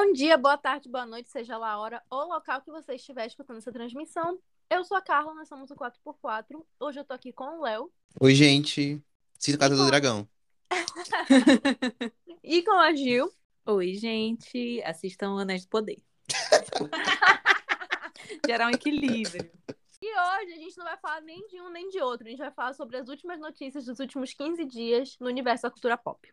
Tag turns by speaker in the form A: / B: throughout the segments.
A: Bom dia, boa tarde, boa noite, seja lá a hora ou local que você estiver escutando essa transmissão. Eu sou a Carla, nós somos o 4x4. Hoje eu tô aqui com o Léo.
B: Oi, gente. Cita Casa do Dragão.
A: e com a Gil.
C: Oi, gente. Assistam Anéis do Poder. Gerar um equilíbrio.
A: E hoje a gente não vai falar nem de um nem de outro. A gente vai falar sobre as últimas notícias dos últimos 15 dias no universo da cultura pop.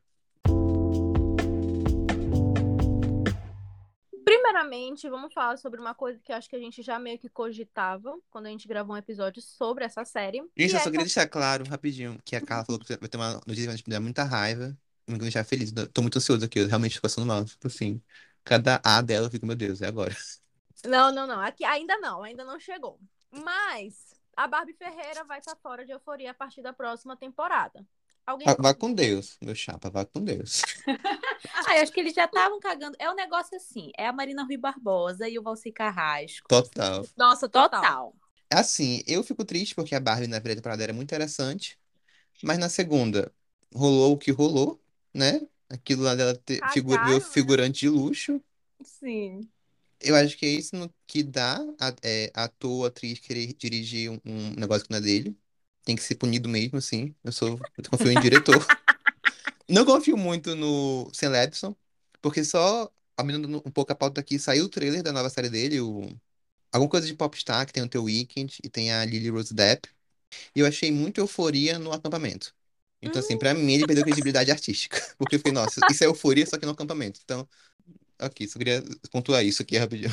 A: Primeiramente, vamos falar sobre uma coisa que eu acho que a gente já meio que cogitava quando a gente gravou um episódio sobre essa série.
B: Gente, eu
A: é
B: só queria deixar claro, rapidinho, que a Carla falou que vai ter uma notícia que vai me dar muita raiva. Me deixar feliz. Tô muito ansioso aqui, eu realmente tô passando mal. Tipo assim, cada A dela eu fico, meu Deus, é agora.
A: Não, não, não. Aqui ainda não, ainda não chegou. Mas a Barbie Ferreira vai estar fora de euforia a partir da próxima temporada.
B: Alguém... Vá com Deus, meu chapa, vá com Deus.
C: ah, eu acho que eles já estavam cagando. É um negócio assim, é a Marina Rui Barbosa e o Valci Carrasco.
B: Total.
A: Nossa, total. total.
B: Assim, eu fico triste porque a Barbie na primeira temporada era muito interessante, mas na segunda rolou o que rolou, né? Aquilo lá dela ter né? figurante de luxo.
C: Sim.
B: Eu acho que é isso no, que dá a, é, ator, atriz querer dirigir um, um negócio que não é dele tem que ser punido mesmo, assim. Eu sou. Eu confio em diretor. Não confio muito no Sam Levinson, porque só, aumentando um pouco a pauta aqui, saiu o trailer da nova série dele, o... alguma coisa de Popstar, que tem o The Weeknd e tem a Lily Rose Depp. E eu achei muito euforia no acampamento. Então, assim, pra mim ele perdeu credibilidade artística. Porque eu fiquei, nossa, isso é euforia, só que no acampamento. Então, ok, só queria pontuar isso aqui rapidinho.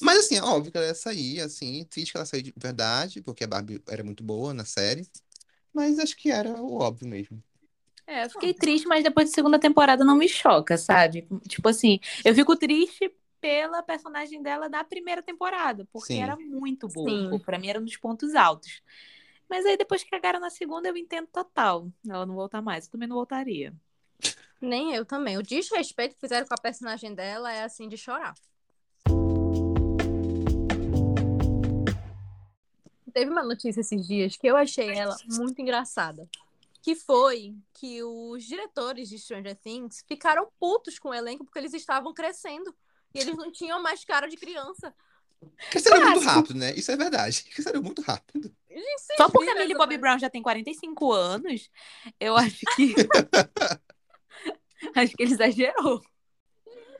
B: Mas assim, é óbvio que ela ia sair, assim, triste que ela saiu de verdade, porque a Barbie era muito boa na série. Mas acho que era o óbvio mesmo.
C: É, eu fiquei triste, mas depois da segunda temporada não me choca, sabe? Tipo assim, eu fico triste pela personagem dela da primeira temporada, porque Sim. era muito boa. Sim. Pra mim era um dos pontos altos. Mas aí depois que cagaram na segunda, eu entendo total. Ela não voltar mais. Eu também não voltaria.
A: Nem eu também. O desrespeito que fizeram com a personagem dela é assim de chorar. Teve uma notícia esses dias que eu achei ela muito engraçada. Que foi que os diretores de Stranger Things ficaram putos com o elenco porque eles estavam crescendo. E eles não tinham mais cara de criança.
B: Cresceram muito rápido, né? Isso é verdade. Cresceram muito rápido.
C: Só porque a Millie Bobby Brown já tem 45 anos, eu acho que. acho que ele exagerou.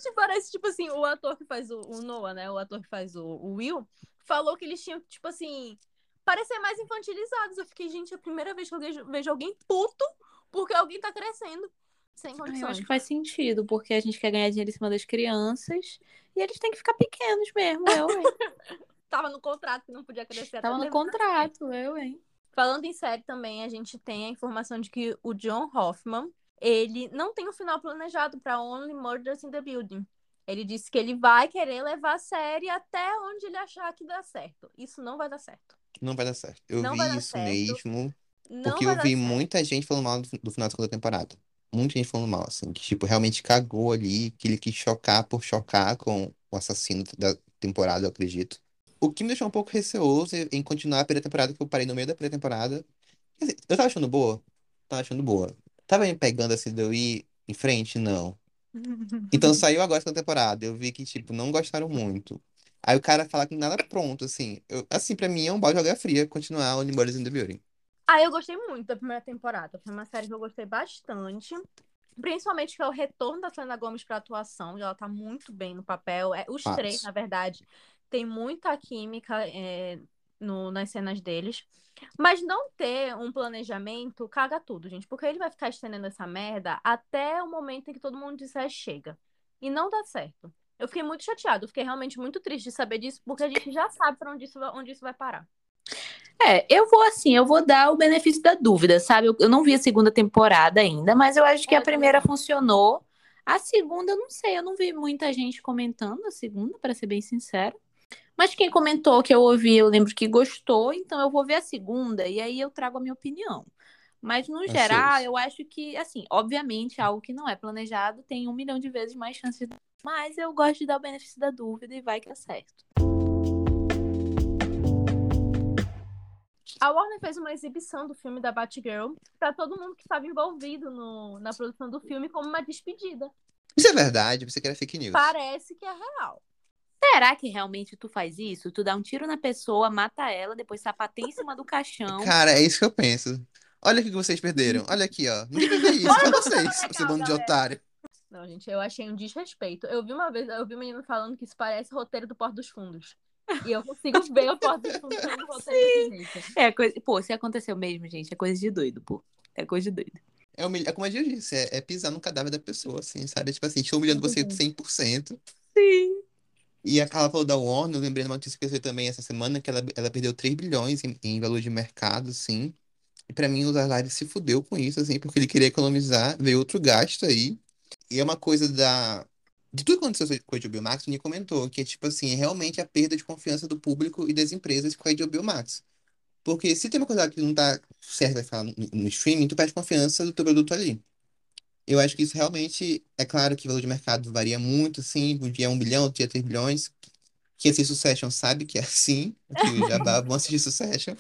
A: Gente, parece, tipo assim, o ator que faz o, o Noah, né? O ator que faz o, o Will, falou que eles tinham, tipo assim, parecer mais infantilizados. Eu fiquei, gente, é a primeira vez que eu vejo, vejo alguém puto porque alguém tá crescendo. Sem condições.
C: Eu acho que faz sentido, porque a gente quer ganhar dinheiro em cima das crianças e eles têm que ficar pequenos mesmo, eu, hein?
A: Tava no contrato que não podia crescer.
C: Tava no contrato, eu, hein?
A: Falando em série também, a gente tem a informação de que o John Hoffman, ele não tem o um final planejado para Only Murders in the Building. Ele disse que ele vai querer levar a série até onde ele achar que dá certo. Isso não vai dar certo.
B: Não vai dar certo. Eu não vi isso certo. mesmo. Não porque eu vi muita gente falando mal do, do, final da segunda temporada. Muita gente falando mal, assim, que, tipo, realmente cagou ali, que ele quis chocar por chocar com o assassino da temporada, eu acredito. O que me deixou um pouco receoso em continuar a primeira temporada, que eu parei no meio da primeira temporada. Dizer, eu tava achando boa. Tava achando boa. Tava me pegando assim de eu ir em frente? Não. Então saiu agora essa temporada. Eu vi que, tipo, não gostaram muito. Aí o cara fala que nada pronto, assim. Eu, assim, pra mim é um balde de água fria continuar o Only in the Building.
A: Ah, eu gostei muito da primeira temporada. Foi uma série que eu gostei bastante. Principalmente que é o retorno da Selena Gomes pra atuação. Ela tá muito bem no papel. É, os três, na verdade, tem muita química é, no, nas cenas deles. Mas não ter um planejamento caga tudo, gente. Porque ele vai ficar estendendo essa merda até o momento em que todo mundo disser chega. E não dá certo. Eu fiquei muito chateado, fiquei realmente muito triste de saber disso, porque a gente já sabe para onde isso, onde isso vai parar.
C: É, eu vou assim, eu vou dar o benefício da dúvida, sabe? Eu, eu não vi a segunda temporada ainda, mas eu acho que é, a primeira funcionou. A segunda, eu não sei, eu não vi muita gente comentando a segunda, para ser bem sincero. Mas quem comentou que eu ouvi, eu lembro que gostou, então eu vou ver a segunda e aí eu trago a minha opinião. Mas, no geral, eu acho que, assim, obviamente, algo que não é planejado tem um milhão de vezes mais chances. De... Mas eu gosto de dar o benefício da dúvida e vai que é certo.
A: A Warner fez uma exibição do filme da Batgirl para todo mundo que estava envolvido no, na produção do filme como uma despedida.
B: Isso é verdade? Você quer fake news?
A: Parece que é real.
C: Será que realmente tu faz isso? Tu dá um tiro na pessoa, mata ela, depois sapateia em cima do caixão.
B: Cara, é isso que eu penso. Olha o que vocês perderam. Olha aqui, ó. Não ver isso pra vocês, seu bando de otário.
A: Não, gente, eu achei um desrespeito. Eu vi uma vez, eu vi um menino falando que isso parece roteiro do Porto dos Fundos. E eu consigo ver o Porto dos Fundos sendo roteiro desse jeito.
C: É coisa... Pô, se aconteceu mesmo, gente, é coisa de doido, pô. É coisa de doido.
B: É, humilha... é como a gente disse, é, é pisar no cadáver da pessoa, assim, sabe? Tipo assim, estou humilhando você 100%.
C: Sim.
B: E a Carla falou da Warner, eu lembrei de uma notícia que eu vi também essa semana, que ela, ela perdeu 3 bilhões em, em valor de mercado, assim. E pra mim, o Live se fudeu com isso, assim, porque ele queria economizar, veio outro gasto aí. E é uma coisa da. De tudo que aconteceu com a HBO Max, o Nick comentou que é tipo assim, é realmente a perda de confiança do público e das empresas com a HBO Max. Porque se tem uma coisa que não tá certa falar no, no streaming, tu perde confiança do teu produto ali. Eu acho que isso realmente, é claro que o valor de mercado varia muito, assim, um dia é um bilhão, outro dia é três bilhões. Quem assiste Succession sabe que é assim, que já vão assistir Succession.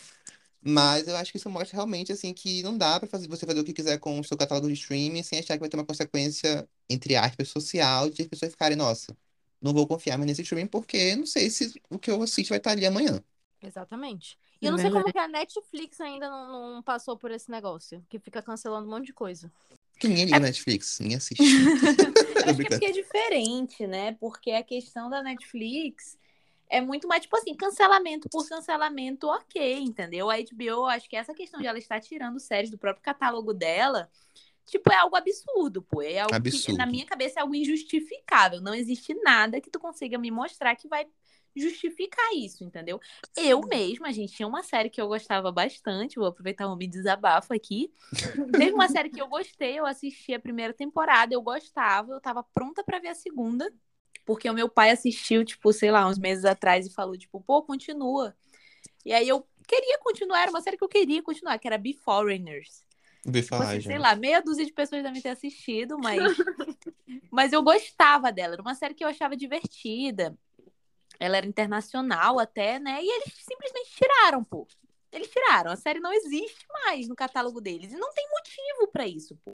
B: Mas eu acho que isso mostra realmente, assim, que não dá pra fazer, você fazer o que quiser com o seu catálogo de streaming sem achar que vai ter uma consequência, entre aspas, social, de as pessoas ficarem, nossa, não vou confiar mais nesse streaming porque não sei se o que eu assisto vai estar ali amanhã.
A: Exatamente. E eu não sei como que a Netflix ainda não, não passou por esse negócio, que fica cancelando um monte de coisa.
B: Que ninguém liga é... Netflix, ninguém assiste.
C: acho que é porque é diferente, né? Porque a questão da Netflix é muito mais, tipo assim, cancelamento por cancelamento, ok, entendeu? A HBO, acho que essa questão de ela estar tirando séries do próprio catálogo dela, tipo, é algo absurdo, pô. É algo absurdo. que, na minha cabeça, é algo injustificável. Não existe nada que tu consiga me mostrar que vai justificar isso, entendeu? Eu mesma, a gente tinha uma série que eu gostava bastante, vou aproveitar o me desabafo aqui. Teve uma série que eu gostei, eu assisti a primeira temporada, eu gostava, eu tava pronta para ver a segunda. Porque o meu pai assistiu, tipo, sei lá, uns meses atrás e falou, tipo, pô, continua. E aí eu queria continuar, era uma série que eu queria continuar, que era Be Foreigners.
B: Be tipo, assim,
C: sei lá, meia dúzia de pessoas devem ter assistido, mas mas eu gostava dela, era uma série que eu achava divertida. Ela era internacional até, né? E eles simplesmente tiraram, pô. Eles tiraram. A série não existe mais no catálogo deles. E não tem motivo para isso, pô.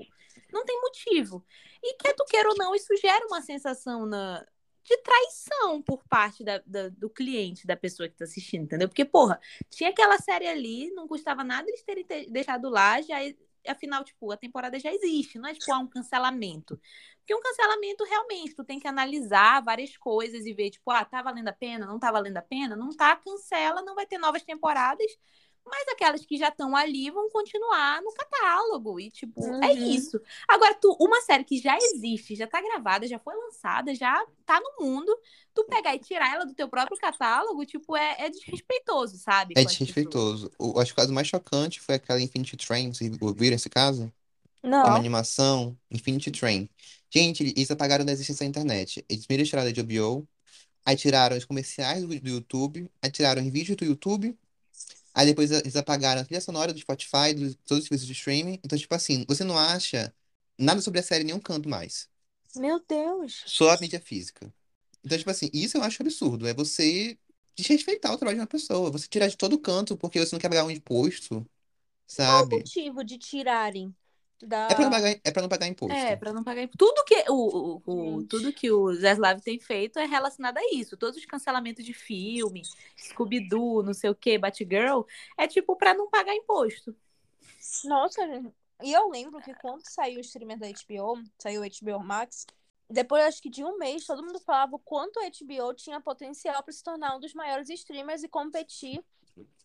C: Não tem motivo. E quer tu queira ou não, isso gera uma sensação na, de traição por parte da, da, do cliente, da pessoa que tá assistindo, entendeu? Porque, porra, tinha aquela série ali, não custava nada eles terem deixado lá, já afinal, tipo, a temporada já existe, não é tipo, há um cancelamento. Porque um cancelamento, realmente, tu tem que analisar várias coisas e ver, tipo, ah, tá valendo a pena, não tá valendo a pena, não tá, cancela, não vai ter novas temporadas, mas aquelas que já estão ali vão continuar no catálogo. E, tipo, é uhum. é isso. Agora, tu, uma série que já existe, já tá gravada, já foi lançada, já tá no mundo, tu pegar e tirar ela do teu próprio catálogo, tipo, é, é desrespeitoso, sabe?
B: É desrespeitoso. O, acho que o caso mais chocante foi aquela Infinity Train. Vocês ouviram esse caso?
A: Não.
B: É uma animação, Infinity Train. Gente, eles apagaram da existência da internet. Eles primeiro tiraram da HBO, aí tiraram os comerciais do, do YouTube, aí tiraram os vídeos do YouTube, Aí depois eles apagaram a trilha sonora do Spotify, de todos os serviços de streaming. Então, tipo assim, você não acha nada sobre a série em nenhum canto mais.
A: Meu Deus.
B: Só a mídia física. Então, tipo assim, isso eu acho absurdo. É você desrespeitar o trabalho de uma pessoa. Você tirar de todo canto porque você não quer pagar um imposto, sabe?
A: Qual o motivo de tirarem? Da...
B: É pra não pagar, é pra não pagar imposto.
C: É, pra não pagar imposto. Tudo que o, o, o tudo que o Zaslav tem feito é relacionado a isso. Todos os cancelamentos de filme, Scooby-Doo, não sei o que, Batgirl, é tipo pra não pagar imposto.
A: Nossa, e eu lembro que quando saiu o streamer da HBO, saiu o HBO Max, depois acho que de um mês, todo mundo falava o quanto a HBO tinha potencial para se tornar um dos maiores streamers e competir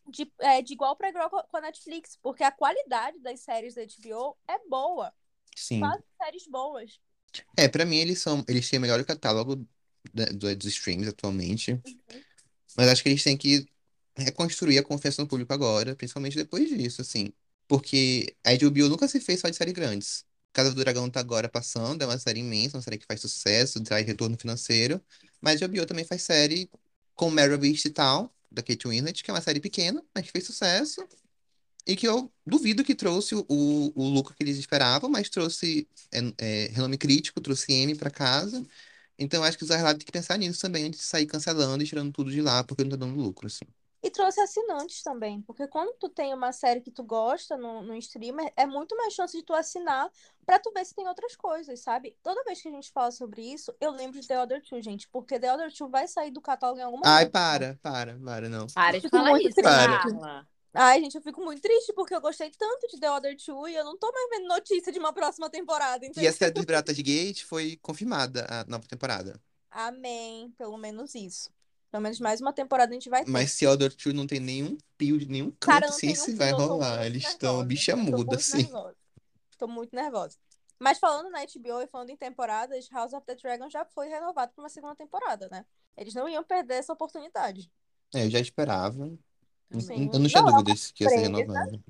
A: de, é, de igual para igual com a Netflix, porque a qualidade das séries da HBO é boa.
B: Sim.
A: Séries boas.
B: É, para mim eles são, eles têm o melhor catálogo dos streams atualmente. Uhum. Mas acho que eles têm que reconstruir a confiança no público agora, principalmente depois disso, assim. Porque a HBO nunca se fez só de séries grandes. Casa do Dragão tá agora passando, é uma série imensa, uma série que faz sucesso, traz retorno financeiro. Mas a HBO também faz série com Meryl Beast e tal, da Kate Winslet, que é uma série pequena, mas que fez sucesso. E que eu duvido que trouxe o, o lucro que eles esperavam, mas trouxe é, é, renome crítico, trouxe M para casa. Então acho que o Zahrab tem que pensar nisso também antes de sair cancelando e tirando tudo de lá, porque não tá dando lucro, assim.
A: E trouxe assinantes também, porque quando tu tem uma série que tu gosta no, no streamer, é muito mais chance de tu assinar pra tu ver se tem outras coisas, sabe? Toda vez que a gente fala sobre isso, eu lembro de The Other Two, gente, porque The Other Two vai sair do catálogo em alguma
B: Ai, para, para, para, não.
C: Para de falar
A: muito
C: isso,
A: triste.
C: Carla.
A: Ai, gente, eu fico muito triste porque eu gostei tanto de The Other Two e eu não tô mais vendo notícia de uma próxima temporada,
B: E
A: entendeu?
B: a série dos Piratas de Gate foi confirmada, a nova temporada.
A: Amém, pelo menos isso. Pelo menos mais uma temporada a gente vai ter.
B: Mas se Other Two não tem nenhum pio de nenhum
A: Cara,
B: canto,
A: não
B: assim, se vai rolar. Eles estão
A: nervosa.
B: bicha muda, assim.
A: nervosa. Tô muito nervosa. Mas falando na HBO e falando em temporadas, House of the Dragon já foi renovado para uma segunda temporada, né? Eles não iam perder essa oportunidade.
B: É, eu já esperava.
A: Sim.
B: Eu não tinha
A: Não, é
B: dúvidas que ia ser renovado.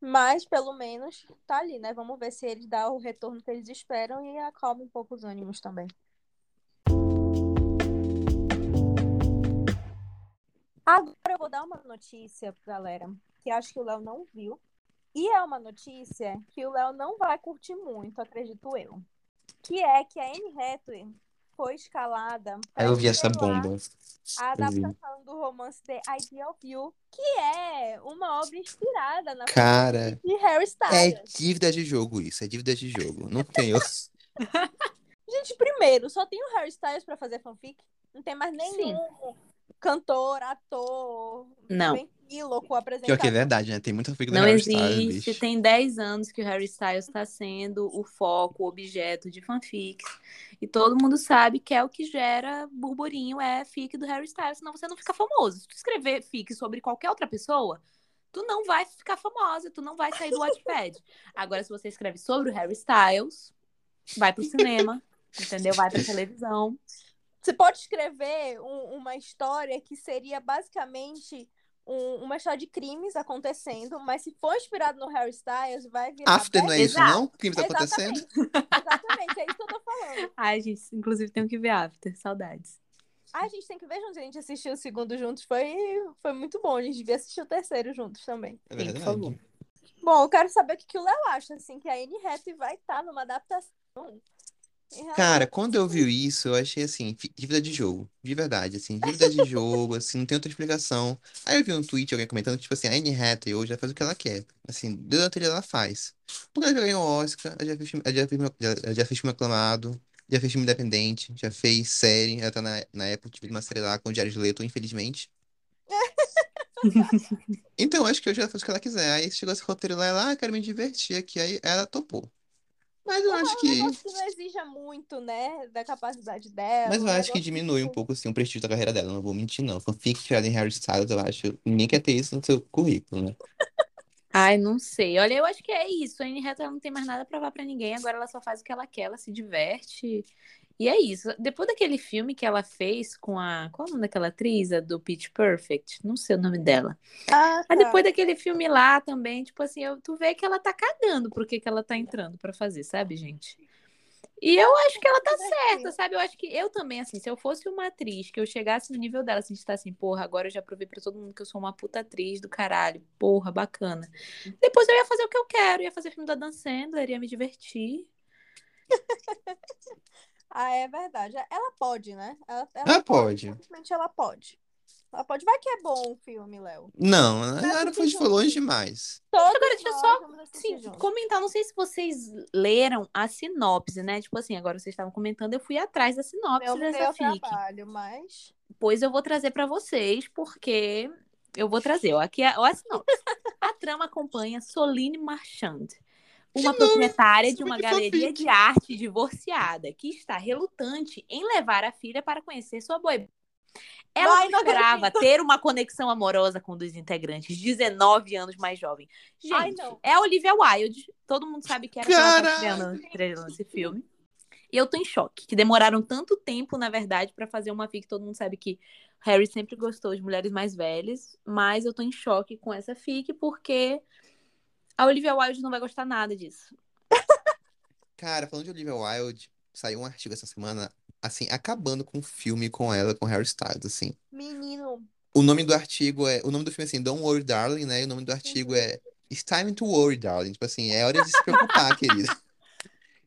A: Mas pelo menos tá ali, né? Vamos ver se eles dão o retorno que eles esperam e acalma um pouco os ânimos também. Agora eu vou dar uma notícia, galera, que acho que o Léo não viu. E é uma notícia que o Léo não vai curtir muito, acredito eu. Que é que a Anne Hathaway foi escalada
B: Aí eu vi essa bomba.
A: a adaptação do romance The Idea of You, que é uma obra inspirada na
B: Cara,
A: de Harry
B: é
A: Styles.
B: dívida de jogo isso, é dívida de jogo. Não tem outro.
A: Gente, primeiro, só tem o Harry Styles pra fazer fanfic. Não tem mais nenhum cantor, ator,
C: Não.
A: ventríloco
B: Pior
A: apresentador.
B: que é verdade, né? Tem muita fica do
C: Não
B: Harry Styles,
C: existe.
B: bicho.
C: Tem 10 anos que o Harry Styles está sendo o foco, o objeto de fanfics. E todo mundo sabe que é o que gera burburinho, é fic do Harry Styles, senão você não fica famoso. Se tu escrever fic sobre qualquer outra pessoa, tu não vai ficar famosa, tu não vai sair do Wattpad. Agora, se você escreve sobre o Harry Styles, vai pro cinema, entendeu? Vai pra televisão.
A: Você pode escrever um- uma história que seria basicamente um- uma história de crimes acontecendo, mas se for inspirado no Harry Styles, vai virar.
B: After não é isso,
C: Exato.
B: não? Tá acontecendo?
A: Exatamente. É isso que eu tô falando.
C: Ai, gente, inclusive tenho que ver After, saudades.
A: Ai, a gente tem que ver juntos. A gente assistiu o segundo juntos. Foi, foi muito bom. A gente devia assistir o terceiro juntos também.
B: É
C: por
B: verdade.
C: favor.
A: Bom, eu quero saber o que, que o Léo acha, assim, que a Anne Hathaway vai estar numa adaptação.
B: Cara, quando eu vi isso, eu achei assim, dívida de jogo. De verdade, assim, dívida de jogo, assim, não tem outra explicação. Aí eu vi um tweet, alguém comentando, tipo assim, a Anne Hathaway hoje já faz o que ela quer. Assim, telha ela faz. Porque ela já ganhou Oscar, ela já fez, filme- ela já fez, já, fez filme aclamado, já fez filme independente, já fez série, ela tá na, na Apple uma série lá com o Jared Leto, infelizmente. Então, eu acho que hoje ela faz o que ela quiser. Aí chegou esse roteiro lá, ela, ah, quero me divertir aqui, aí ela topou. Mas eu acho
A: Um
B: que...
A: que não exija muito, né, da capacidade dela.
B: Mas eu acho que diminui um
A: tipo,
B: pouco assim, o prestígio da carreira dela, não vou mentir, não. Fanfic tirada em Harry Styles, eu acho. Ninguém quer ter isso no seu currículo, né?
C: Ai, não sei. Olha, eu acho que é isso. A Anne Hathaway não tem mais nada pra provar pra ninguém. Agora ela só faz o que ela quer, ela se diverte. E é isso. Depois daquele filme que ela fez com a. Qual é o nome daquela atriz? A do Pitch Perfect? Não sei o nome dela.
A: Ah,
C: Mas
A: tá.
C: depois daquele filme lá também, tipo assim, eu, tu vê que ela tá cagando pro que, que ela tá entrando pra fazer, sabe, gente? E eu acho que ela tá certa, sabe? Eu acho que eu também, assim, se eu fosse uma atriz, que eu chegasse no nível dela, assim, de estar assim, porra, agora eu já provei pra todo mundo que eu sou uma puta atriz do caralho, porra, bacana. Depois eu ia fazer o que eu quero, ia fazer filme da Dan Sandler, ia me divertir.
A: Ah, é verdade. Ela pode, né? Ela,
B: Ela pode.
A: Simplesmente ela pode. Ela pode. Vai que é bom o filme, Léo.
B: Não, ela
A: assistir
B: foi, foi
A: junto.
B: longe demais.
A: Todos
C: Agora, deixa eu só, Sim, comentar, não sei se vocês leram a sinopse, né? Tipo assim, agora vocês estavam comentando, eu fui atrás da sinopse
A: Eu me dei
C: dessa fic.
A: trabalho, mas...
C: Pois eu vou trazer pra vocês, porque eu vou trazer. Ó, aqui é ó, a sinopse. A trama acompanha Soline Marchand, uma proprietária de uma galeria de arte divorciada que está relutante em levar a filha para conhecer sua boiba. Ela
A: Ai,
C: esperava ter uma conexão amorosa com um dos integrantes, 19 anos mais jovem. Gente,
A: Ai,
C: é a Olivia Wilde. Todo mundo sabe que era que ela tá estreando, estrelando esse filme. E eu tô em choque, que demoraram tanto tempo, na verdade, pra fazer uma fic. Todo mundo sabe que Harry sempre gostou de mulheres mais velhas, mas eu tô em choque com essa fic porque a Olivia Wilde não vai gostar nada disso.
B: Cara, falando de Olivia Wilde, saiu um artigo essa semana, assim, acabando com o filme com ela, com Harry Styles, assim.
A: Menino,
B: O nome do artigo é. O nome do filme é assim, Don't Worry, Darling, né? E o nome do artigo é It's Time to Worry, Darling. Tipo assim, é hora de se preocupar, querida.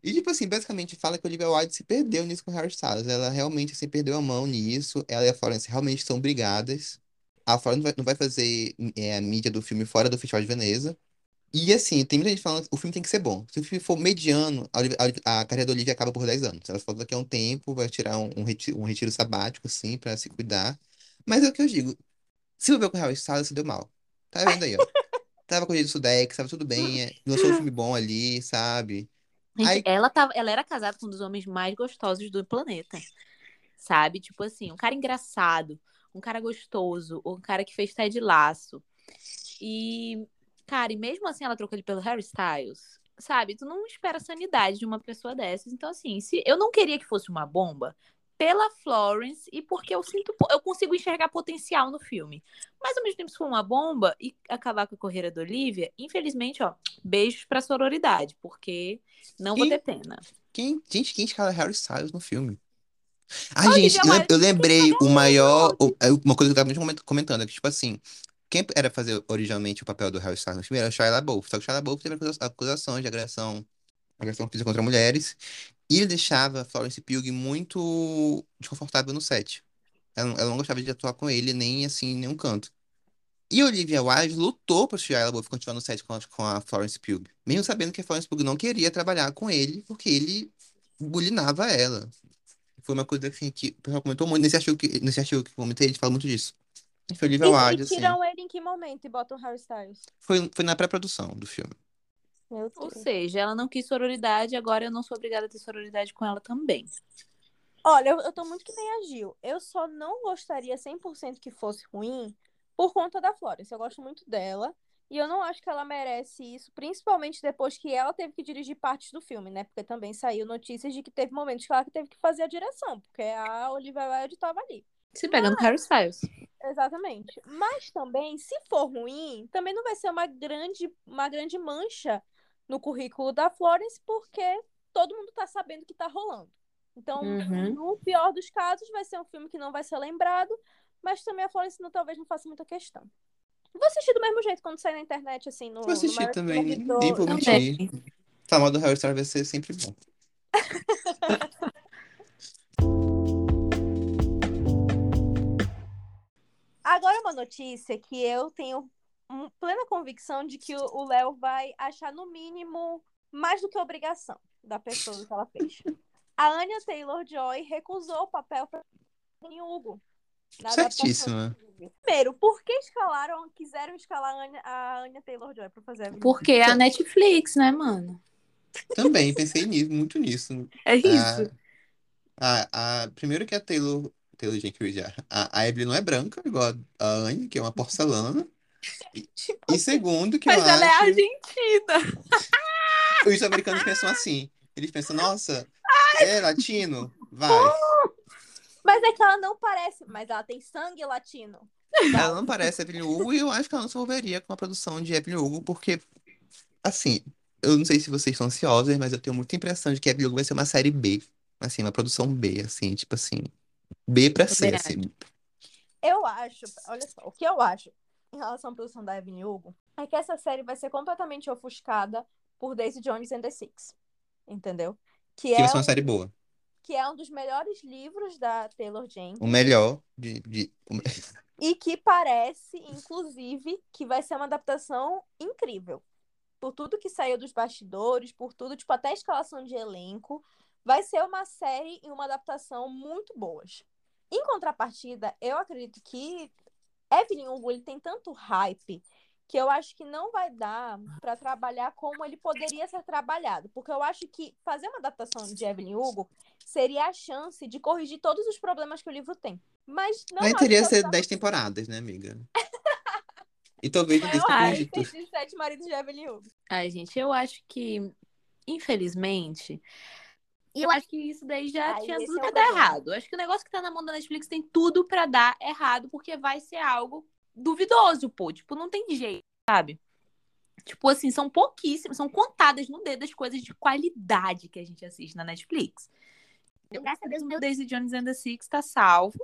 B: E, tipo assim, basicamente fala que Olivia Wilde se perdeu nisso com Harry Styles. Ela realmente, assim, perdeu a mão nisso. Ela e a Florence realmente estão brigadas. a Florence não vai, não vai fazer é, a mídia do filme fora do Festival de Veneza. E assim, tem muita gente falando que o filme tem que ser bom. Se o filme for mediano, a, Olivia- a, a carreira da Olivia acaba por 10 anos. Ela falou daqui a um tempo, vai tirar um, um retiro, um retiro sabático, assim, pra se cuidar. Mas é o que eu digo. Se ver com o Harry Styles, se deu mal. Tá vendo aí, ó. Tava com o jeito Sudex, tava tudo bem. é, lançou um filme bom ali, sabe?
C: Gente,
B: Aí-
C: ela, tava, ela era casada com um dos homens mais gostosos do planeta. Sabe? Tipo assim, um cara engraçado, um cara gostoso, um cara que fez Ted Laço. E, cara, e mesmo assim ela trocou ele pelo Harry Styles. Sabe? Tu não espera a sanidade de uma pessoa dessas. Então, assim, se eu não queria que fosse uma bomba pela Florence e porque eu sinto, eu consigo enxergar potencial no filme. Mas ao mesmo tempo, se for uma bomba e acabar com a carreira da Olivia, infelizmente, ó, beijos pra sororidade, porque não vou
B: E-
C: ter pena.
B: Quem, gente, quem escala Harry Styles no filme? Ah,
C: Olivia
B: gente, eu, lem-
C: Wilde,
B: eu
C: quem
B: lembrei o maior. o- é Uma coisa que eu tava comentando, é que, tipo assim, quem era fazer originalmente o papel do Harry Styles no filme era o Shia LaBeouf. Só que o Shia LaBeouf teve acusa- acusações de agressão, agressão física contra mulheres. E ele deixava Florence Pugh muito desconfortável no set. Ela, ela não gostava de atuar com ele, nem assim, em nenhum canto. E Olivia Wilde lutou para Shia LaBeouf continuar no set com a, com a Florence Pugh. Mesmo sabendo que a Florence Pugh não queria trabalhar com ele, porque ele bulinava ela. Foi uma coisa assim, que o pessoal comentou muito nesse artigo que, nesse artigo que comentei, a gente fala muito disso. E foi Olivia
A: E,
B: Wilde,
A: e
B: assim.
A: tiram ele em que momento e botam Harry Styles?
B: Foi, foi na pré-produção do filme.
C: Ou seja, ela não quis sororidade, agora eu não sou obrigada a ter sororidade com ela também.
A: Olha, eu, eu tô muito que nem a Gil. Eu só não gostaria 100% que fosse ruim por conta da Florence. Eu gosto muito dela. E eu não acho que ela merece isso, principalmente depois que ela teve que dirigir partes do filme, né? Porque também saiu notícias de que teve momentos que ela teve que fazer a direção, porque a Olivia Wilde tava ali.
C: Se pegando com Harry Styles.
A: Exatamente. Mas também, se for ruim, também não vai ser uma grande, uma grande mancha no currículo da Florence, porque todo mundo tá sabendo que tá rolando. Então,
C: Uhum.
A: no pior dos casos, vai ser um filme que não vai ser lembrado, mas também a Florence não, talvez não faça muita questão. Vou assistir do mesmo jeito quando sair na internet, assim, no.
B: Vou assistir
A: no
B: também, nem vou mentir. Falar do Harry Styles vai ser sempre bom.
A: Agora uma notícia que eu tenho plena convicção de que o Léo vai achar no mínimo mais do que obrigação da pessoa que ela fez. A Anya Taylor-Joy recusou o papel para em Hugo.
B: Certíssima.
A: Hugo. Primeiro, por que escalaram, quiseram escalar a Anya, a Anya Taylor-Joy para fazer a Evelyn
C: Porque é a Netflix, né, mano?
B: Também pensei nisso, muito nisso.
C: É isso.
B: A, a, primeiro que a Taylor, Jenkins já. A, a Evelyn não é branca, igual a Anne, que é uma porcelana. E, e segundo, que
C: Mas ela é
B: acho.
C: argentina.
B: Os americanos pensam assim. Eles pensam, nossa, é latino? Vai.
A: Mas é que ela não parece, mas ela tem sangue latino.
B: Ela não parece Evelyn Hugo e eu acho que ela não se envolveria com a produção de Evelyn Hugo, porque, assim, eu não sei se vocês estão ansiosos, mas eu tenho muita impressão de que Evelyn Hugo vai ser uma série B. Assim, uma produção B, assim, tipo assim. B pra C, assim.
A: Eu acho, olha só, o que eu acho em relação à produção da Evelyn Hugo é que essa série vai ser completamente ofuscada por Daisy Jones and the Six. Entendeu? Que
B: Que
A: é,
B: uma
A: um,
B: série boa.
A: que é um dos melhores livros da Taylor Jenkins.
B: O melhor de. de...
A: E que parece, inclusive, que vai ser uma adaptação incrível. Por tudo que saiu dos bastidores, por tudo, tipo, até a escalação de elenco. Vai ser uma série e uma adaptação muito boas. Em contrapartida, eu acredito que Evelyn Hugo ele tem tanto hype que eu acho que não vai dar para trabalhar como ele poderia ser trabalhado. Porque eu acho que fazer uma adaptação de Evelyn Hugo seria a chance de corrigir todos os problemas que o livro tem. Mas não acho
B: teria
A: que
B: que ser
A: eu-
B: 10 temporadas, né, amiga? E talvez tudo.
A: lista de sete maridos de Evelyn Hugo.
C: Ai, gente, eu acho que, infelizmente. E eu acho que isso daí já
A: Aí
C: tinha
A: esse
C: tudo
A: é o
C: pra dar
A: problema.
C: errado. Eu acho que o negócio que tá na mão da Netflix tem tudo pra dar errado, porque vai ser algo duvidoso, pô. Tipo, não tem jeito, sabe? Tipo assim, são pouquíssimas, são contadas no dedo as coisas de qualidade que a gente assiste na Netflix. Eu, graças a Deus, o meu Daisy Jones and the Six tá salvo,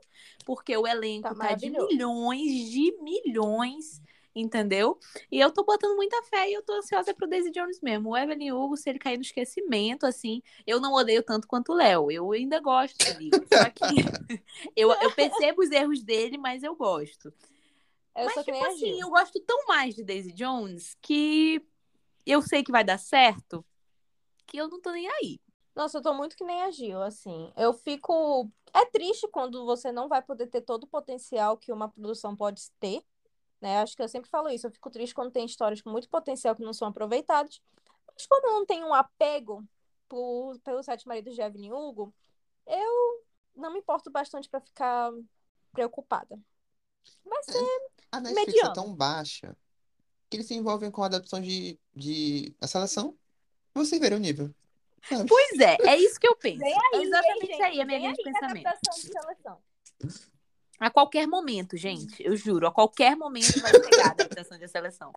C: porque o elenco
A: Tá
C: tá, de milhões, de milhões, entendeu? E eu tô botando muita fé e eu tô ansiosa pro Daisy Jones mesmo. O Evelyn Hugo, se ele cair no esquecimento, assim, eu não odeio tanto quanto o Léo. Eu ainda gosto livro. Só que eu, eu percebo os erros dele, mas eu gosto.
A: Eu
C: Mas, tipo assim, eu gosto tão mais de Daisy Jones que eu sei que vai dar certo que eu não tô nem aí.
A: Nossa, eu tô muito que nem a Gil, assim. Eu fico. É triste quando você não vai poder ter todo o potencial que uma produção pode ter. Né? Acho que eu sempre falo isso. Eu fico triste quando tem histórias com muito potencial que não são aproveitadas. Mas quando não tem um apego por, pelos Sete Maridos de Evelyn Hugo, eu não me importo bastante pra ficar preocupada. Vai ser.
B: A Netflix
A: Mediano.
B: é tão baixa que eles se envolvem com a adaptação de, de a seleção. Vocês verem o nível. sabe?
C: Pois é, é isso que eu penso. É
A: aí,
C: exatamente
A: hein,
C: isso aí, a
A: gente?
C: minha linha de pensamento. A qualquer momento, gente, eu juro, a qualquer momento vai chegar a adaptação de seleção.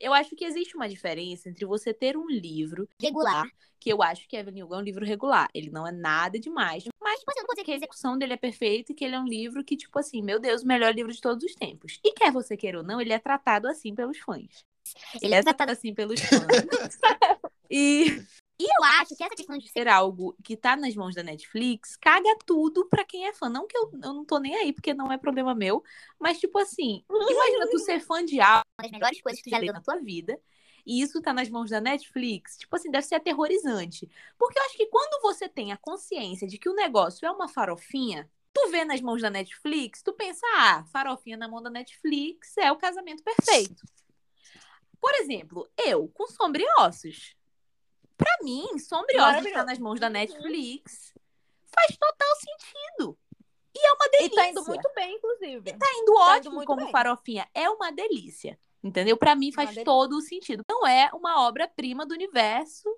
C: Eu acho que existe uma diferença entre você ter um livro regular, que eu acho que Evelyn Hugo é um livro regular. Ele não é nada demais, mas eu não vou dizer que a execução dele é perfeita e que ele é um livro que, tipo assim, meu Deus, o melhor livro de todos os tempos. E quer você queira ou não, ele é tratado assim pelos fãs. Ele é tratado assim pelos fãs. e, e eu acho que essa questão de ser algo que tá nas mãos da Netflix caga tudo pra quem é fã. Não que eu, eu não tô nem aí, porque não é problema meu, mas tipo assim, imagina tu ser fã de algo, uma das melhores coisas que tu já leu na tua vida, e isso tá nas mãos da Netflix, tipo assim, deve ser aterrorizante. Porque eu acho que quando você tem a consciência de que o negócio é uma farofinha, tu vê nas mãos da Netflix, tu pensa, ah, farofinha na mão da Netflix é o casamento perfeito. Por exemplo, eu, com Sombra e Ossos. Pra mim, Sombra e Ossos
A: Maravilhoso.
C: tá nas mãos da Netflix faz total sentido. E é uma
A: E
C: delícia.
A: tá indo muito bem, inclusive.
C: Tá indo
A: Tá indo
C: ótimo como
A: bem.
C: farofinha. É uma delícia. Entendeu? Pra mim faz
A: delícia.
C: todo o sentido. Não é uma obra-prima do universo.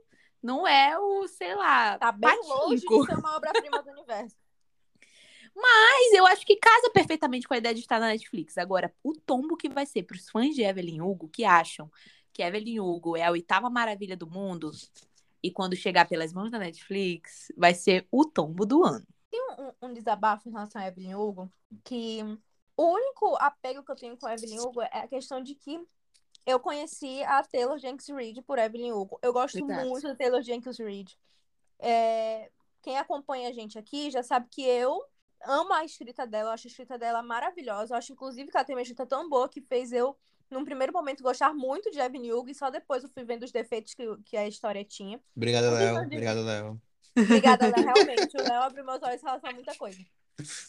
C: Não é o, sei lá,
A: Tá bem longe
C: patinco.
A: de ser uma obra-prima do universo.
C: Mas eu acho que casa perfeitamente com a ideia de estar na Netflix. Agora, o tombo que vai ser pros fãs de Evelyn Hugo, que acham que Evelyn Hugo é a oitava maravilha do mundo, e quando chegar pelas mãos da Netflix, vai ser o tombo do ano.
A: um, um desabafo em relação a Evelyn Hugo, que o único apego que eu tenho com a Evelyn Hugo é a questão de que eu conheci a Taylor Jenkins Reid por Evelyn Hugo. Eu gosto
C: Exato.
A: muito da Taylor Jenkins Reid. É, quem acompanha a gente aqui já sabe que eu amo a escrita dela, eu acho a escrita dela maravilhosa. Eu acho, inclusive, que ela tem uma escrita tão boa que fez eu, num primeiro momento, gostar muito de Evelyn Hugo e só depois eu fui vendo os defeitos que, que a história tinha.
B: Obrigado,
A: Mas
B: Léo.
A: eu digo-
B: Obrigado, Léo.
A: Obrigada, Léo. Realmente, o Léo abriu meus olhos em relação a muita coisa.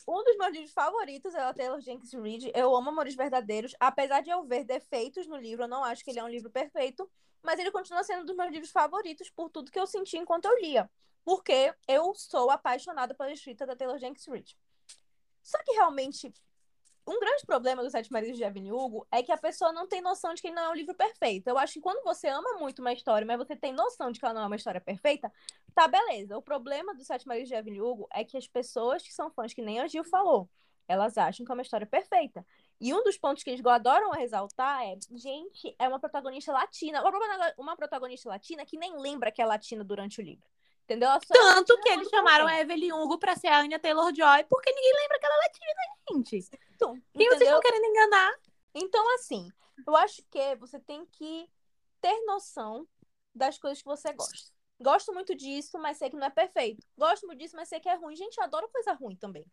A: Um dos meus livros favoritos é a Taylor Jenkins Reid. Eu amo Amores Verdadeiros. Apesar de eu ver defeitos no livro, eu não acho que ele é um livro perfeito. Mas ele continua sendo um dos meus livros favoritos por tudo que eu senti enquanto eu lia. Porque eu sou apaixonada pela escrita da Taylor Jenkins Reid. Só que realmente, um grande problema do Sete Maridos de Evelyn Hugo é que a pessoa não tem noção de que ele não é um livro perfeito. Eu acho que quando você ama muito uma história, mas você tem noção de que ela não é uma história perfeita, Tá, beleza. O problema do Sete Maridos de Evelyn Hugo é que as pessoas que são fãs, que nem a Gil falou, elas acham que é uma história perfeita. E um dos pontos que eles adoram ressaltar é, gente, é uma protagonista latina. Uma, protagoni- uma protagonista latina que nem lembra que é latina durante o livro. Entendeu?
C: Tanto que eles chamaram a. Evelyn Hugo pra ser a Anya Taylor-Joy, porque ninguém lembra que ela é latina, gente.
A: Então,
C: Quem vocês estão querendo enganar?
A: Então, assim, eu acho que você tem que ter noção das coisas que você gosta. Gosto muito disso, mas sei que não é perfeito. Gosto muito disso, mas sei que é ruim. Gente, eu adoro coisa ruim também.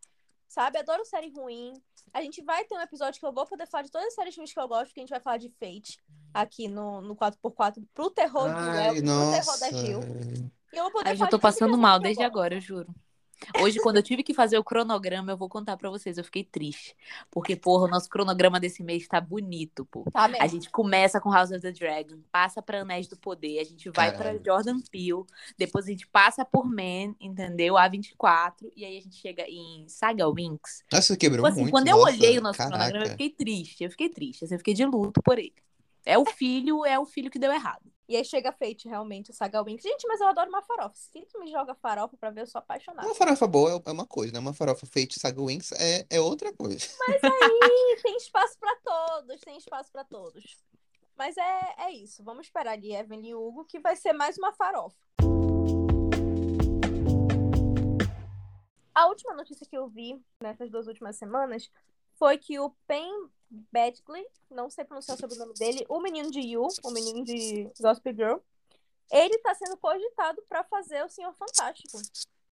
A: Sabe? Adoro série ruim. A gente vai ter um episódio que eu vou poder falar de todas as séries ruins que eu gosto, porque a gente vai falar de Fate aqui no, no 4x4 pro terror do Léo,
B: Ai,
A: pro terror
B: nossa.
A: da Gil. E eu vou poder
C: Ai, já tô
A: que
C: passando mal desde agora, eu juro. Hoje, quando eu tive que fazer o cronograma, eu vou contar pra vocês, eu fiquei triste. Porque, porra, o nosso cronograma desse mês tá bonito, pô.
A: Tá
C: A
A: mesmo.
C: gente começa com House of the Dragon, passa pra Anéis do Poder, a gente vai pra
B: Caralho.
C: Jordan Peele, depois a gente passa por Man, entendeu? A24, e aí a gente chega em Saga Winx.
B: Nossa, quebrou
C: Tipo assim,
B: muito.
C: quando eu
B: nossa,
C: olhei o nosso
B: caraca.
C: cronograma, eu fiquei triste, eu fiquei triste, assim, eu fiquei de luto por ele. É o filho, é o filho que deu errado.
A: E aí chega Fate, realmente, o Saga Winx. Gente, mas eu adoro uma farofa. Se tu me joga farofa pra ver, eu sou apaixonada.
B: Uma farofa boa é uma coisa, né? Uma farofa feita saga wings é, é outra coisa.
A: Ih, tem espaço pra todos, tem espaço pra todos. Mas é, é isso. Vamos esperar ali Evelyn e Hugo, que vai ser mais uma farofa. A última notícia que eu vi nessas duas últimas semanas foi que o Pen Badgley, não sei pronunciar sobre o nome dele, o menino de You, o menino de Gospel Girl, ele tá sendo cogitado pra fazer o Senhor Fantástico.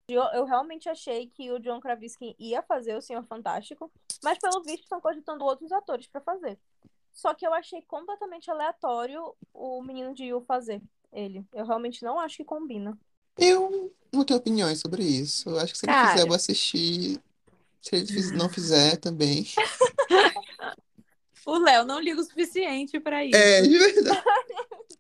A: Eu, eu realmente achei que o John Krasinski ia fazer o Senhor Fantástico. Mas pelo visto estão cogitando outros atores para fazer. Só que eu achei completamente aleatório o menino de Yu fazer ele. Eu realmente não acho que combina.
B: Eu não tenho opiniões sobre isso. Eu acho que se ele
C: Cara.
B: fizer, eu vou assistir. Se ele não fizer, também.
C: O Léo não liga o suficiente pra isso.
B: É, de verdade.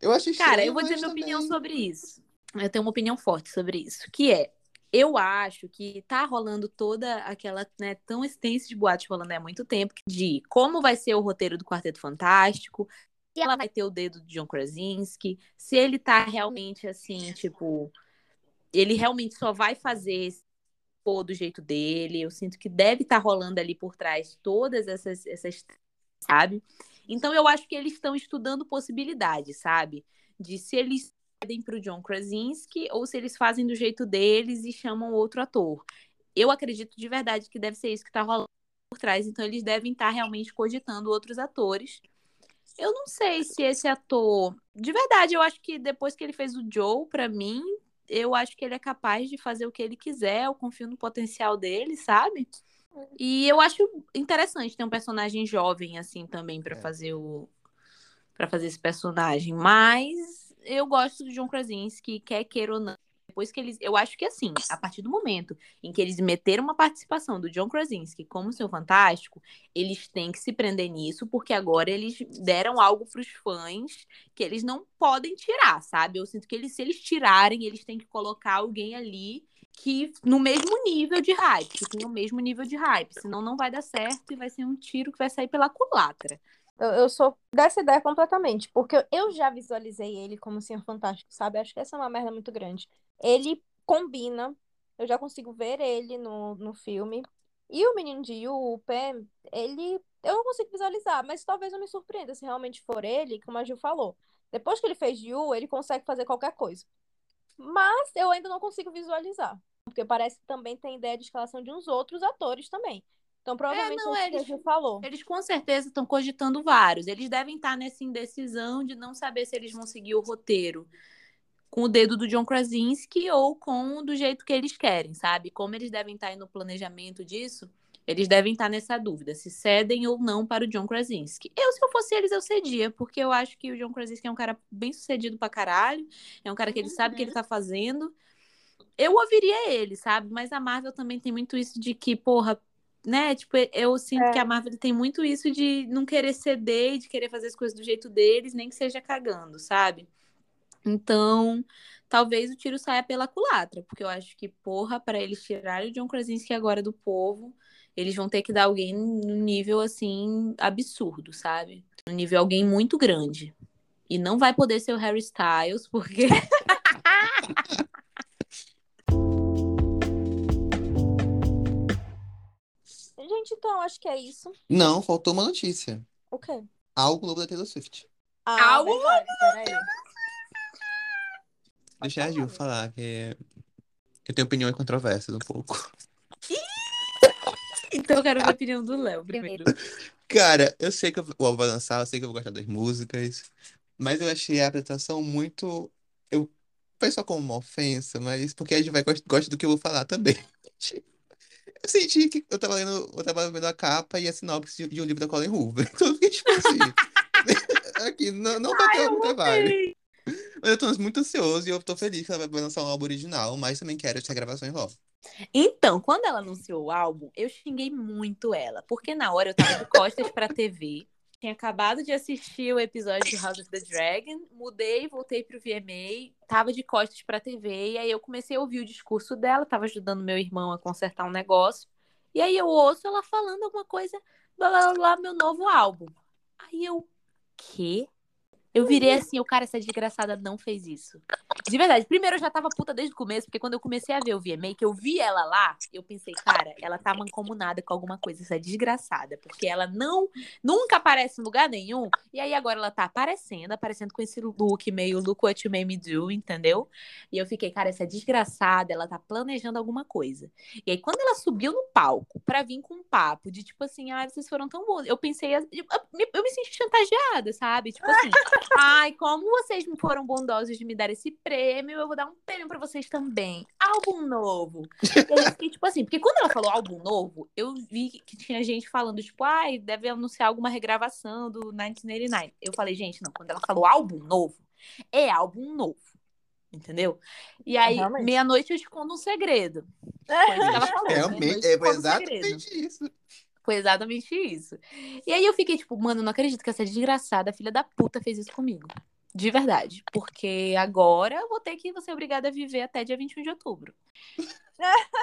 B: Eu acho
C: Cara,
B: estranho,
C: eu vou dizer minha opinião
B: também-
C: sobre isso. Eu tenho uma opinião forte sobre isso, que é, eu acho que tá rolando toda aquela, né, tão extensa de boate rolando há muito tempo, de como vai ser o roteiro do Quarteto Fantástico, se ela vai ter o dedo de John Krasinski, se ele tá realmente assim, tipo, ele realmente só vai fazer pô do jeito dele. Eu sinto que deve estar rolando ali por trás todas essas, essas, sabe? Então eu acho que eles estão estudando possibilidades, sabe? De se eles pedem para o John Krasinski ou se eles fazem do jeito deles e chamam outro ator. Eu acredito de verdade que deve ser isso que está rolando por trás. Então eles devem estar realmente cogitando outros atores. Eu não sei se esse ator, de verdade, eu acho que depois que ele fez o Joe, para mim, eu acho que ele é capaz de fazer o que ele quiser. Eu confio no potencial dele, sabe? E eu acho interessante ter um personagem jovem assim também para
B: É.
C: fazer o para fazer esse personagem, mas eu gosto do John Krasinski, quer queira ou não. Depois que eles, eu acho que assim, a partir do momento em que eles meteram uma participação do John Krasinski como seu fantástico, eles têm que se prender nisso, porque agora eles deram algo para os fãs que eles não podem tirar, sabe? Eu sinto que eles, se eles tirarem, eles têm que colocar alguém ali que no mesmo nível de hype, que tenha o mesmo nível de hype, senão não vai dar certo e vai ser um tiro que vai sair pela culatra.
A: Eu, eu sou dessa ideia completamente, porque eu já visualizei ele como Senhor Fantástico, sabe? Acho que essa é uma merda muito grande. Ele combina, eu já consigo ver ele no, no filme. E o menino de Yu, o Pam, ele. Eu não consigo visualizar, mas talvez eu me surpreenda se realmente for ele, como a Gil falou. Depois que ele fez Yu, ele consegue fazer qualquer coisa. Mas eu ainda não consigo visualizar. Porque parece que também tem ideia de escalação de uns outros atores também. Então, provavelmente,
C: não,
A: é isso que a
C: eles-
A: Gil falou.
C: Eles com certeza estão cogitando vários. Eles devem estar nessa indecisão de não saber se eles vão seguir o roteiro com o dedo do John Krasinski ou com o do jeito que eles querem, sabe? Como eles devem estar aí no planejamento disso, eles devem estar nessa dúvida, se cedem ou não para o John Krasinski. Eu, se eu fosse eles, eu cedia, porque eu acho que o John Krasinski é um cara bem sucedido pra caralho, é um cara que ele sabe o que ele tá fazendo. Eu ouviria ele, sabe? Mas a Marvel também tem muito isso de que, porra, né? Tipo, eu sinto
A: É.
C: que a Marvel tem muito isso de não querer ceder, de querer fazer as coisas do jeito deles, nem que seja cagando, sabe? Então, talvez o tiro saia pela culatra, porque eu acho que, porra, para eles tirarem o John Krasinski agora do povo, eles vão ter que dar alguém num nível assim absurdo, sabe? Um nível alguém muito grande. E não vai poder ser o Harry Styles, porque
A: Gente, então, acho que é isso.
B: Não, faltou uma notícia.
A: O quê?
B: Ao Globo da Taylor Swift.
A: Ah,
C: Au!
A: verdade, peraí.
B: Deixa a Gil falar, que eu tenho opiniões controversas um pouco.
C: então eu quero ver a opinião do Léo primeiro.
B: Cara, eu sei que eu- o álbum vai lançar, eu sei que eu vou gostar das músicas, mas eu achei a apresentação muito. Eu foi só como uma ofensa, mas porque a gente vai gosta, do que eu vou falar também. Eu senti que eu tava lendo, eu tava vendo a capa e a sinopse de um livro da Colin Hoover. Então eu fiquei tipo assim. Aqui, não, não bateu muito trabalho. Mas eu tô muito ansioso e eu tô feliz que ela vai lançar um álbum original, mas também quero que a gravações logo.
C: Então, quando ela anunciou o álbum, eu xinguei muito ela, porque na hora eu tava de costas pra TV, tinha acabado de assistir o episódio de House of the Dragon, mudei, voltei pro VMA, tava de costas pra TV, e aí eu comecei a ouvir o discurso dela, tava ajudando meu irmão a consertar um negócio, e aí eu ouço ela falando alguma coisa, blá blá blá, meu novo álbum. Aí eu, quê? Eu virei assim, o cara, essa desgraçada não fez isso. De verdade, primeiro eu já tava puta desde o começo, porque quando eu comecei a ver o VMA, que eu vi ela lá, eu pensei, cara, ela tá mancomunada com alguma coisa, essa desgraçada, porque ela não, nunca aparece em lugar nenhum, e aí agora ela tá aparecendo, aparecendo com esse look meio look what you made me do, entendeu? E eu fiquei, cara, essa desgraçada, ela tá planejando alguma coisa. E aí quando ela subiu no palco pra vir com um papo de tipo assim, ah, vocês foram tão bons, eu pensei, eu, eu me- eu me senti chantageada, sabe? Tipo assim, Ai, como vocês me foram bondosos de me dar esse prêmio, eu vou dar um prêmio pra vocês também. Álbum novo. E eu fiquei, tipo assim, porque quando ela falou álbum novo, eu vi que tinha gente falando, tipo, ai, deve anunciar alguma regravação do 1989. Eu falei, gente, não, quando ela falou álbum novo, é álbum novo. Entendeu? E aí,
A: Realmente.
C: meia-noite eu te conto um segredo. Foi isso que ela falou,
B: Realmente, é
C: eu te conto um segredo.
B: exatamente isso.
C: Foi exatamente isso. E aí eu fiquei tipo, mano, não acredito que essa desgraçada filha da puta fez isso comigo. De verdade. Porque agora eu vou ter que ser obrigada a viver até dia 21 de outubro.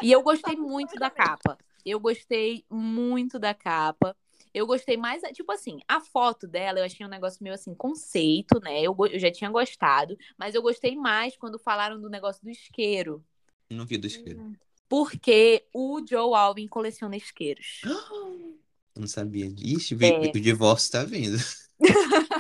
C: E eu gostei muito da capa. Eu gostei muito da capa. Eu gostei mais, tipo assim, a foto dela eu achei um negócio meio assim, conceito, né? Eu, eu já tinha gostado, mas eu gostei mais quando falaram do negócio do isqueiro.
B: Não vi do isqueiro.
C: Porque o Joe Alvin coleciona isqueiros.
B: Eu não sabia. Ixi,
C: É.
B: o divórcio tá vindo.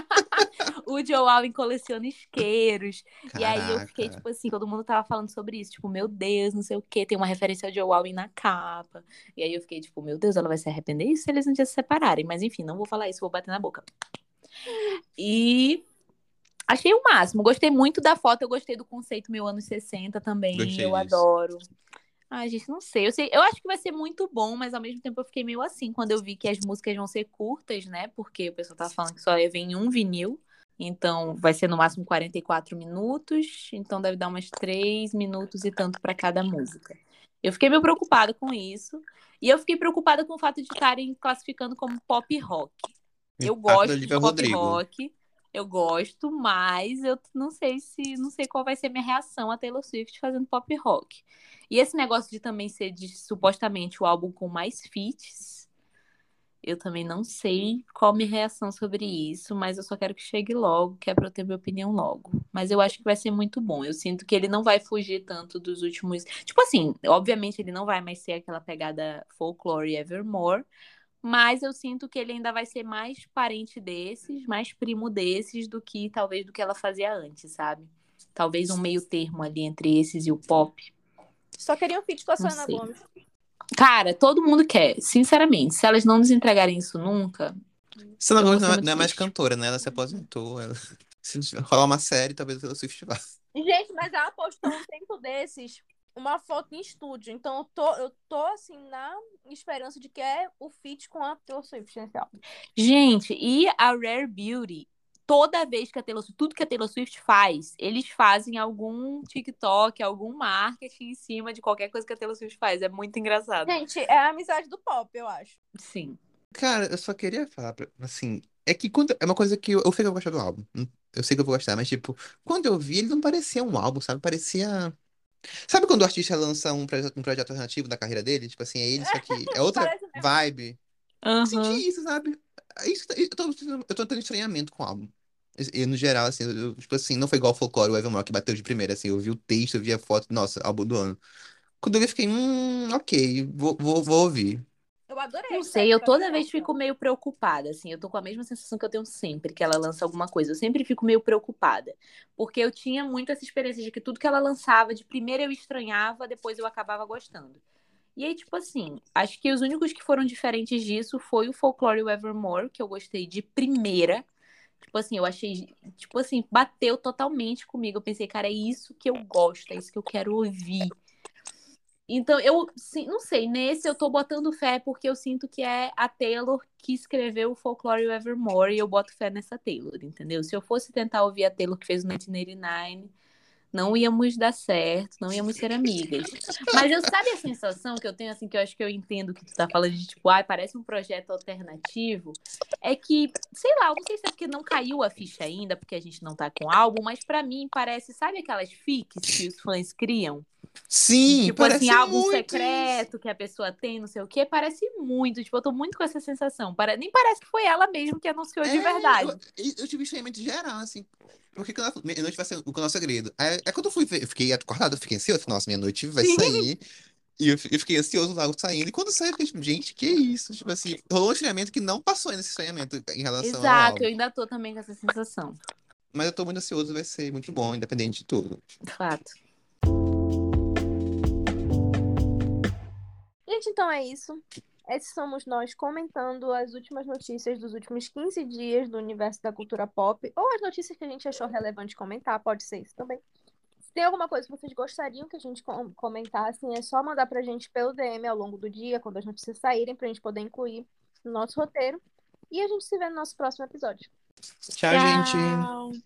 C: O Joe Alvin coleciona isqueiros. E aí eu fiquei,
B: Caraca.
C: tipo assim, todo mundo tava falando sobre isso. Tipo, meu Deus, não sei o quê. Tem uma referência ao Joe Alvin na capa. E aí eu fiquei, tipo, meu Deus, ela vai se arrepender se eles um dia se separarem. Mas enfim, não vou falar isso, vou bater na boca. E achei o máximo. Gostei muito da foto, eu gostei do conceito meu anos 60 também.
B: Gostei
C: eu
B: disso.
C: adoro. Ai, gente, não sei. Eu, sei. eu acho que vai ser muito bom, mas ao mesmo tempo eu fiquei meio assim quando eu vi que as músicas vão ser curtas, né? Porque o pessoal tava falando que só ia vir em um vinil. Então vai ser no máximo 44 minutos. Então deve dar umas 3 minutos e tanto para cada música. Eu fiquei meio preocupada com isso. E eu fiquei preocupada com o fato de estarem classificando como pop rock. Eu gosto de pop
B: Rodrigo.
C: rock. Eu gosto, mas eu não sei se não sei qual vai ser minha reação a Taylor Swift fazendo pop rock. E esse negócio de também ser de, supostamente o álbum com mais feats, eu também não sei qual minha reação sobre isso, mas eu só quero que chegue logo, que é pra eu ter minha opinião logo. Mas eu acho que vai ser muito bom. Eu sinto que ele não vai fugir tanto dos últimos. Tipo assim, obviamente ele não vai mais ser aquela pegada folklore evermore, mas eu sinto que ele ainda vai ser mais parente desses, mais primo desses, do que talvez do que ela fazia antes, sabe? Talvez um meio termo ali entre esses e o pop.
A: Só queria um feat com a Selena. Gomes.
C: Cara, todo mundo quer, sinceramente. Se elas não nos entregarem isso nunca,
B: Selena
C: ser
B: não, é- não é mais cantora, né? Ela se aposentou. Ela... Se rolar uma série, talvez ela Swift vá.
A: Gente, mas ela postou um tempo desses uma foto em estúdio. Então eu tô, eu tô assim, na esperança de que é o feat com a Taylor Swift nesse álbum.
C: Gente, e a Rare Beauty, toda vez que a Taylor Swift, tudo que a Taylor Swift faz, eles fazem algum TikTok, algum marketing em cima de qualquer coisa que a Taylor Swift faz. É muito engraçado.
A: Gente, é a amizade do pop, eu acho.
C: Sim.
B: Cara, eu só queria falar, pra- assim, é que quando, é uma coisa que eu, eu sei que eu vou gostar do álbum. Eu sei que eu vou gostar, mas tipo, quando eu vi, ele não parecia um álbum, sabe? Parecia. Sabe quando o artista lança um projeto, um projeto alternativo da carreira dele? Tipo assim, é ele, só que é outra vibe. Eu
C: Aham.
B: senti isso, sabe? É isso, eu tô, eu tô tendo estranhamento com o álbum. E, no geral, assim, eu- tipo assim, não foi igual o Folklore, o Evermore, que bateu de primeira, assim, eu vi o texto, eu vi a foto, nossa, álbum do ano. Quando eu vi, eu fiquei, hum, ok, vou, vou, vou ouvir.
A: Eu adorei.
C: Não sei, eu toda
A: da
C: vez fico meio preocupada, assim, eu tô com a mesma sensação que eu tenho sempre que ela lança alguma coisa. Eu sempre fico meio preocupada, porque eu tinha muito essa experiência de que tudo que ela lançava, de primeira eu estranhava, depois eu acabava gostando. E aí, tipo assim, acho que os únicos que foram diferentes disso foi o Folklore Evermore, que eu gostei de primeira. Tipo assim, eu achei, tipo assim, bateu totalmente comigo. Eu pensei, cara, é isso que eu gosto, é isso que eu quero ouvir. Então, eu não sei, nesse eu tô botando fé porque eu sinto que é a Taylor que escreveu o Folklore Evermore e eu boto fé nessa Taylor, entendeu? Se eu fosse tentar ouvir a Taylor que fez o 1989, não íamos dar certo, não íamos ser amigas. Mas eu sabe a sensação que eu tenho, assim, que eu acho que eu entendo que tu tá falando de tipo, ai, parece um projeto alternativo. É que, sei lá, eu não sei se é porque não caiu a ficha ainda, porque a gente não tá com álbum, mas pra mim parece, sabe aquelas fics que os fãs criam?
B: Sim,
C: tipo
B: parece
C: assim, álbum
B: muito
C: secreto que a pessoa tem, não sei o quê, parece muito. Tipo, eu tô muito com essa sensação. Nem parece que foi ela mesmo que anunciou de
B: É,
C: verdade.
B: Eu, eu tive estranhamento geral, assim. Porque quando ela, minha noite vai ser o nosso segredo. Aí, aí quando eu fui ver, eu fiquei acordado, eu fiquei ansioso. Nossa, minha noite vai
C: Sim.
B: sair. E eu, eu fiquei ansioso logo saindo. E quando saiu, eu fiquei tipo, gente, que isso? Tipo assim, rolou um estranhamento que não passou ainda esse estranhamento em relação ao
C: Exato, eu ainda tô também com essa sensação.
B: Mas eu tô muito ansioso, vai ser muito bom, independente de tudo.
C: De fato.
A: Gente, então é isso. esses somos nós comentando as últimas notícias dos últimos 15 dias do universo da cultura pop, ou as notícias que a gente achou relevante comentar, pode ser isso também. Se tem alguma coisa que vocês gostariam que a gente comentasse, é só mandar pra gente pelo DM ao longo do dia, quando as notícias saírem, pra gente poder incluir no nosso roteiro. E a gente se vê no nosso próximo episódio.
B: Tchau, Tchau. gente.